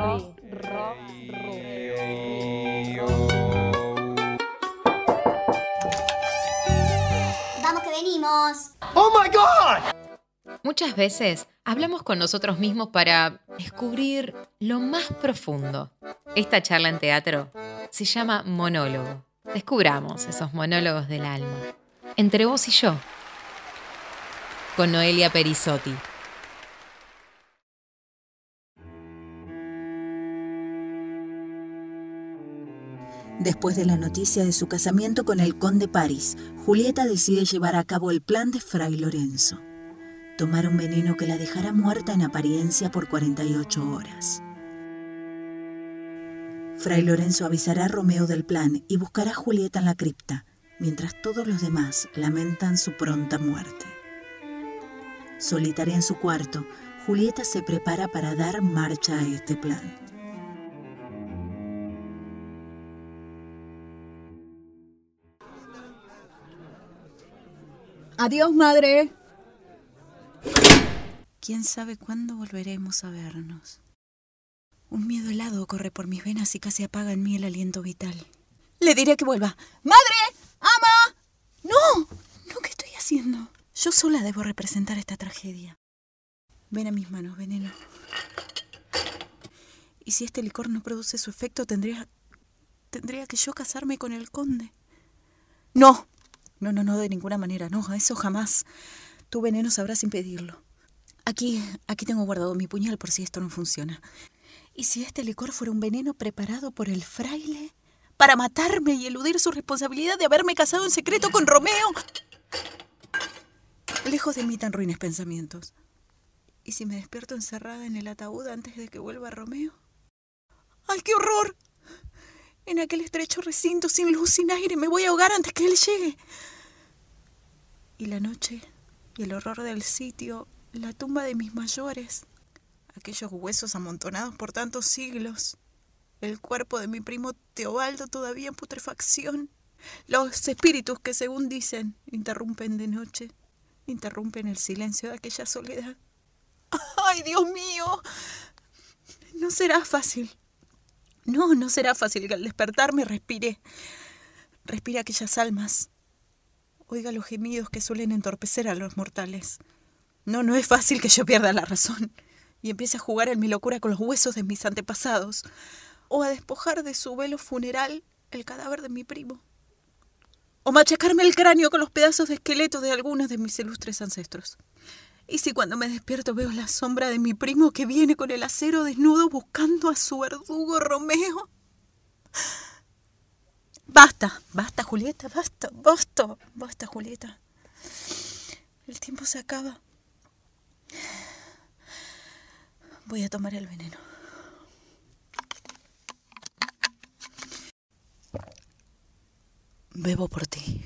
ro, ro, Vamos que venimos. ¡Oh my God! Muchas veces hablamos con nosotros mismos para descubrir lo más profundo. Esta charla en teatro se llama monólogo. Descubramos esos monólogos del alma. Entre vos y yo. Con Noelia Perisotti. Después de la noticia de su casamiento con el conde Paris, Julieta decide llevar a cabo el plan de Fray Lorenzo. Tomar un veneno que la dejará muerta en apariencia por 48 horas. Fray Lorenzo avisará a Romeo del plan y buscará a Julieta en la cripta, mientras todos los demás lamentan su pronta muerte. Solitaria en su cuarto, Julieta se prepara para dar marcha a este plan. Adiós, madre. ¿Quién sabe cuándo volveremos a vernos? Un miedo helado corre por mis venas y casi apaga en mí el aliento vital. Le diré que vuelva. ¡Madre! ¡Ama! ¡No! ¿No qué estoy haciendo? Yo sola debo representar esta tragedia. Ven a mis manos, veneno. Y si este licor no produce su efecto, tendría. tendría que yo casarme con el conde. No, no, no, no, de ninguna manera, no, eso jamás. Tu veneno sabrás impedirlo. Aquí, aquí tengo guardado mi puñal por si esto no funciona. ¿Y si este licor fuera un veneno preparado por el fraile para matarme y eludir su responsabilidad de haberme casado en secreto con Romeo? Lejos de mí tan ruines pensamientos. ¿Y si me despierto encerrada en el ataúd antes de que vuelva Romeo? ¡Ay, qué horror! En aquel estrecho recinto sin luz, sin aire, me voy a ahogar antes que él llegue. Y la noche, y el horror del sitio, la tumba de mis mayores, aquellos huesos amontonados por tantos siglos, el cuerpo de mi primo Teobaldo todavía en putrefacción, los espíritus que, según dicen, interrumpen de noche, interrumpen el silencio de aquella soledad. ¡Ay, Dios mío! No será fácil. No, no será fácil que al despertarme respire. Respire aquellas almas. Oiga los gemidos que suelen entorpecer a los mortales. No, no es fácil que yo pierda la razón y empiece a jugar en mi locura con los huesos de mis antepasados o a despojar de su velo funeral el cadáver de mi primo o machacarme el cráneo con los pedazos de esqueleto de algunos de mis ilustres ancestros. ¿Y si cuando me despierto veo la sombra de mi primo que viene con el acero desnudo buscando a su verdugo Romeo? Basta, basta, Julieta, basta, basta, basta, Julieta. El tiempo se acaba. Voy a tomar el veneno. Bebo por ti.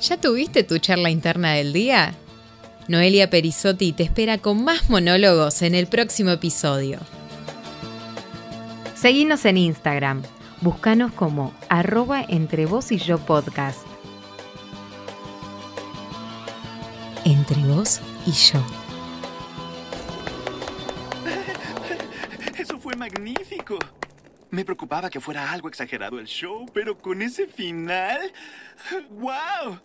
¿Ya tuviste tu charla interna del día? Noelia Perisotti te espera con más monólogos en el próximo episodio. Seguinos en Instagram. Búscanos como arroba entre vos y yo podcast. Entre vos y yo. Eso fue magnífico. Me preocupaba que fuera algo exagerado el show, pero con ese final... ¡Wow!